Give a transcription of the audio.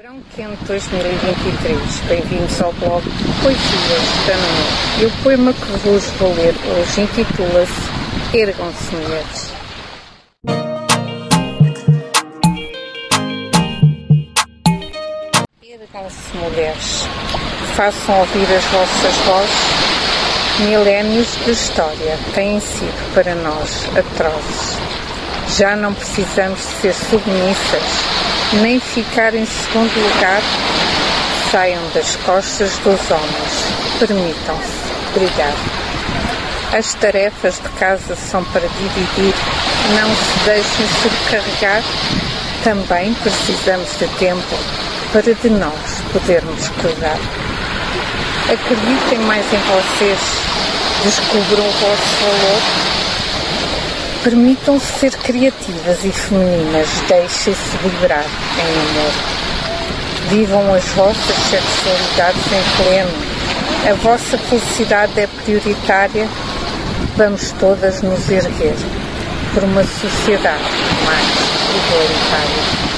Verão Quente 2023. Bem-vindos ao blog Poesias da Noite. E o poema que vos vou ler hoje intitula-se Ergam-se Mulheres. Ergam-se mulheres, façam ouvir as vossas vozes. Milénios de história têm sido para nós atrozes. Já não precisamos de ser submissas, nem ficar em segundo lugar. Saiam das costas dos homens, permitam-se brilhar. As tarefas de casa são para dividir, não se deixem sobrecarregar. Também precisamos de tempo para de nós podermos cuidar. Acreditem mais em vocês, descubram o vosso valor Permitam-se ser criativas e femininas, deixem-se vibrar em amor. Vivam as vossas sexualidades em pleno. A vossa felicidade é prioritária. Vamos todas nos erguer por uma sociedade mais igualitária.